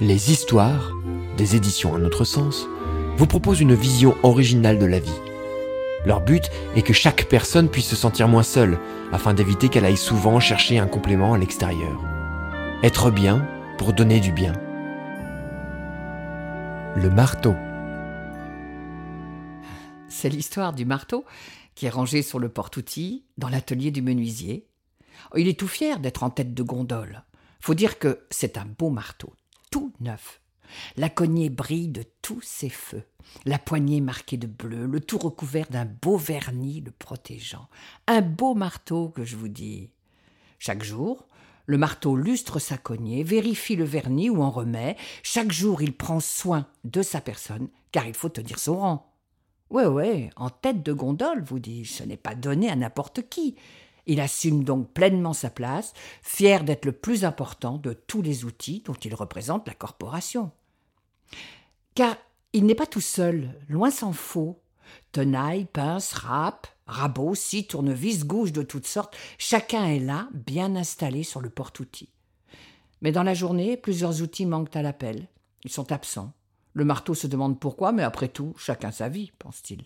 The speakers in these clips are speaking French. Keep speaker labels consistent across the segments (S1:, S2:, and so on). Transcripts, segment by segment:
S1: Les histoires, des éditions Un autre sens, vous proposent une vision originale de la vie. Leur but est que chaque personne puisse se sentir moins seule, afin d'éviter qu'elle aille souvent chercher un complément à l'extérieur. Être bien pour donner du bien. Le marteau.
S2: C'est l'histoire du marteau qui est rangé sur le porte-outils dans l'atelier du menuisier. Il est tout fier d'être en tête de gondole. Faut dire que c'est un beau marteau, tout neuf. La cognée brille de tous ses feux, la poignée marquée de bleu, le tout recouvert d'un beau vernis le protégeant. Un beau marteau que je vous dis. Chaque jour, le marteau lustre sa cognée, vérifie le vernis ou en remet. Chaque jour, il prend soin de sa personne, car il faut tenir son rang. Ouais, ouais, en tête de gondole, vous dis-je, ce n'est pas donné à n'importe qui. Il assume donc pleinement sa place, fier d'être le plus important de tous les outils dont il représente la corporation. Car il n'est pas tout seul, loin s'en faut. Tenaille, pince, râpe, rabot, scie, tournevis, gouges de toutes sortes, chacun est là, bien installé sur le porte-outils. Mais dans la journée, plusieurs outils manquent à l'appel. Ils sont absents. Le marteau se demande pourquoi, mais après tout, chacun sa vie, pense-t-il.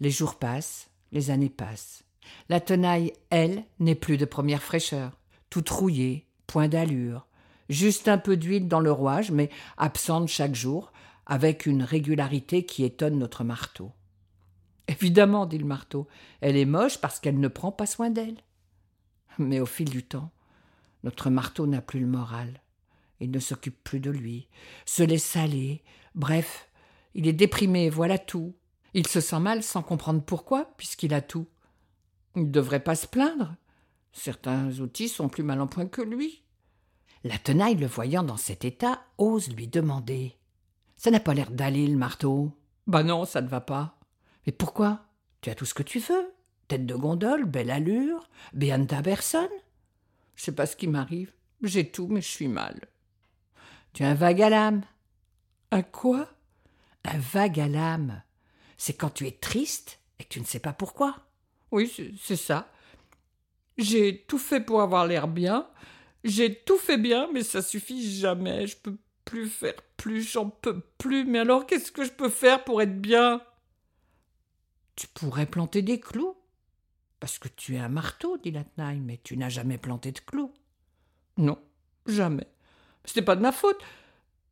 S2: Les jours passent, les années passent. La tenaille, elle, n'est plus de première fraîcheur, toute rouillée, point d'allure, juste un peu d'huile dans le rouage, mais absente chaque jour, avec une régularité qui étonne notre marteau. Évidemment, dit le marteau, elle est moche parce qu'elle ne prend pas soin d'elle. Mais au fil du temps, notre marteau n'a plus le moral. Il ne s'occupe plus de lui, se laisse aller, bref, il est déprimé, voilà tout. Il se sent mal sans comprendre pourquoi, puisqu'il a tout. Il ne devrait pas se plaindre. Certains outils sont plus mal en point que lui. La tenaille, le voyant dans cet état, ose lui demander. Ça n'a pas l'air d'aller, le marteau. Bah non, ça ne va pas. Mais pourquoi? Tu as tout ce que tu veux. Tête de gondole, belle allure, bien ta personne. Je sais pas ce qui m'arrive. J'ai tout, mais je suis mal. Tu as un vague à l'âme. Un quoi? Un vague à l'âme. C'est quand tu es triste et que tu ne sais pas pourquoi. Oui, c'est ça. J'ai tout fait pour avoir l'air bien. J'ai tout fait bien, mais ça suffit jamais. Je peux plus faire plus, j'en peux plus. Mais alors, qu'est-ce que je peux faire pour être bien? Tu pourrais planter des clous. Parce que tu es un marteau, dit la tenaille, mais tu n'as jamais planté de clous. Non, jamais. Ce n'est pas de ma faute.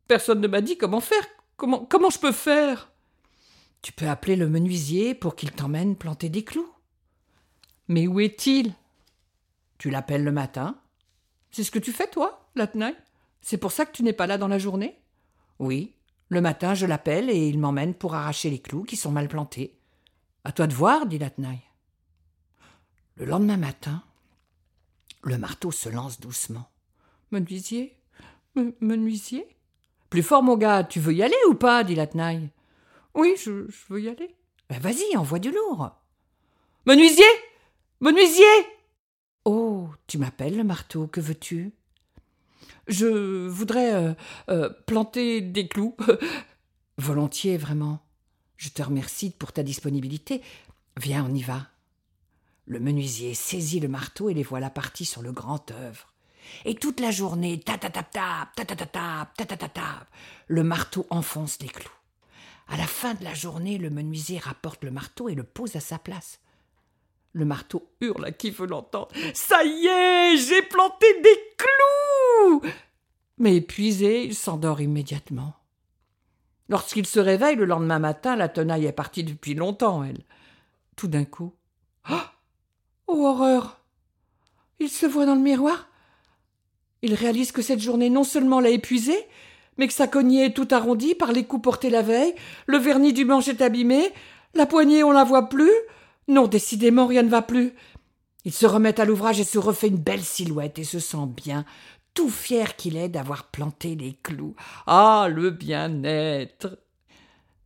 S2: Personne ne m'a dit comment faire. Comment, comment je peux faire? Tu peux appeler le menuisier pour qu'il t'emmène planter des clous. Mais où est-il? Tu l'appelles le matin? C'est ce que tu fais, toi, la tenaille C'est pour ça que tu n'es pas là dans la journée? Oui. Le matin, je l'appelle et il m'emmène pour arracher les clous qui sont mal plantés. À toi de voir, dit la tenaille. Le lendemain matin, le marteau se lance doucement. Menuisier Menuisier? Plus fort, mon gars, tu veux y aller ou pas? dit la tenaille. Oui, je, veux y aller. Ben vas-y, envoie du lourd. Menuisier Menuisier Oh, tu m'appelles le marteau, que veux-tu? Je voudrais euh, euh, planter des clous. Volontiers, vraiment. Je te remercie pour ta disponibilité. Viens, on y va. Le menuisier saisit le marteau et les voilà partis sur le grand œuvre. Et toute la journée, ta ta ta ta ta ta le marteau enfonce les clous. À la fin de la journée, le menuisier rapporte le marteau et le pose à sa place. Le marteau hurle à qui veut l'entendre. Ça y est, j'ai planté des clous Mais épuisé, il s'endort immédiatement. Lorsqu'il se réveille le lendemain matin, la tenaille est partie depuis longtemps, elle. Tout d'un coup. Oh, horreur Il se voit dans le miroir il réalise que cette journée non seulement l'a épuisé, mais que sa cognée est tout arrondie par les coups portés la veille, le vernis du manche est abîmé, la poignée on la voit plus. Non, décidément rien ne va plus. Il se remet à l'ouvrage et se refait une belle silhouette et se sent bien, tout fier qu'il est d'avoir planté les clous. Ah, le bien-être.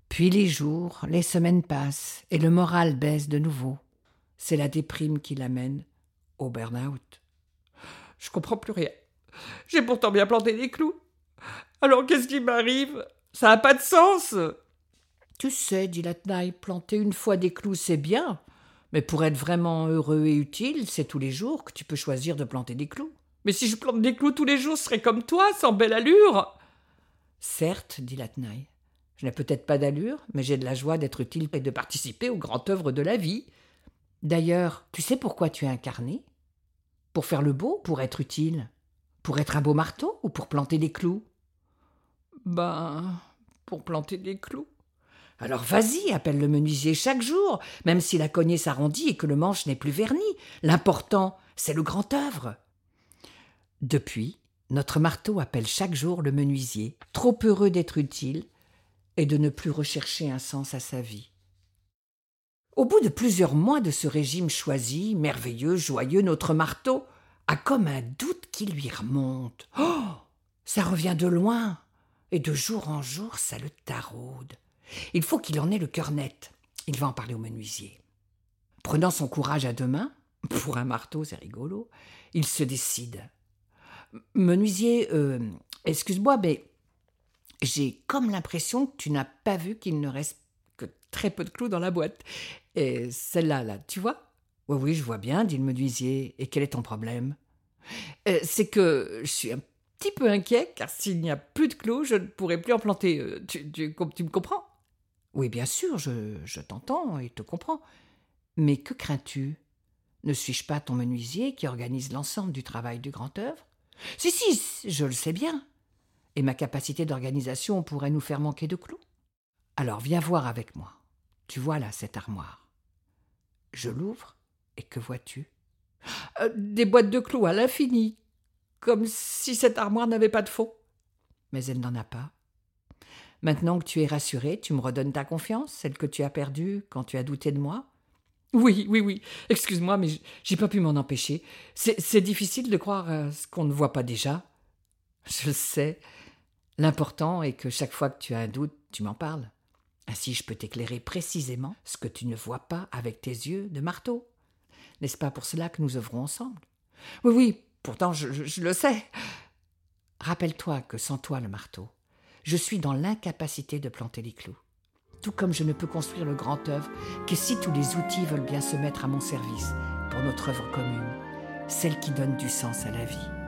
S2: Puis les jours, les semaines passent et le moral baisse de nouveau. C'est la déprime qui l'amène au burn-out. Je comprends plus rien. J'ai pourtant bien planté des clous. Alors qu'est-ce qui m'arrive? Ça n'a pas de sens. Tu sais, dit la tenaille, planter une fois des clous, c'est bien. Mais pour être vraiment heureux et utile, c'est tous les jours que tu peux choisir de planter des clous. Mais si je plante des clous tous les jours, ce serait comme toi, sans belle allure. Certes, dit la tenaille. Je n'ai peut-être pas d'allure, mais j'ai de la joie d'être utile et de participer aux grandes œuvres de la vie. D'ailleurs, tu sais pourquoi tu es incarné? Pour faire le beau, pour être utile Pour être un beau marteau ou pour planter des clous? Ben, pour planter des clous. Alors vas-y, appelle le menuisier chaque jour, même si la cognée s'arrondit et que le manche n'est plus verni. L'important, c'est le grand œuvre. Depuis, notre marteau appelle chaque jour le menuisier, trop heureux d'être utile et de ne plus rechercher un sens à sa vie. Au bout de plusieurs mois de ce régime choisi, merveilleux, joyeux, notre marteau a comme un doute qui lui remonte. Oh Ça revient de loin, et de jour en jour ça le taraude. Il faut qu'il en ait le cœur net. Il va en parler au menuisier. Prenant son courage à deux mains, pour un marteau c'est rigolo, il se décide. Menuisier, euh, excuse-moi, mais j'ai comme l'impression que tu n'as pas vu qu'il ne reste que très peu de clous dans la boîte. Et celle-là, là, tu vois? Oui, oui, je vois bien, dit le menuisier. Et quel est ton problème? Euh, C'est que je suis un petit peu inquiet, car s'il n'y a plus de clous, je ne pourrai plus en planter. Euh, tu, me comprends? Oui, bien sûr, je, t'entends et te comprends. Mais que crains-tu? Ne suis-je pas ton menuisier qui organise l'ensemble du travail du grand œuvre? Si, si, je le sais bien. Et ma capacité d'organisation pourrait nous faire manquer de clous? Alors viens voir avec moi. Tu vois là cette armoire. Je l'ouvre, et que vois-tu? Euh, Des boîtes de clous à l'infini, comme si cette armoire n'avait pas de fond. Mais elle n'en a pas. Maintenant que tu es rassuré, tu me redonnes ta confiance, celle que tu as perdue quand tu as douté de moi? Oui, oui, oui. Excuse-moi, mais j'ai pas pu m'en empêcher. C'est difficile de croire à ce qu'on ne voit pas déjà. Je sais. L'important est que chaque fois que tu as un doute, tu m'en parles. Ainsi je peux t'éclairer précisément ce que tu ne vois pas avec tes yeux de marteau. N'est-ce pas pour cela que nous œuvrons ensemble? Oui, oui, pourtant je, je le sais. Rappelle-toi que sans toi, le marteau, je suis dans l'incapacité de planter les clous. Tout comme je ne peux construire le grand œuvre que si tous les outils veulent bien se mettre à mon service pour notre œuvre commune, celle qui donne du sens à la vie.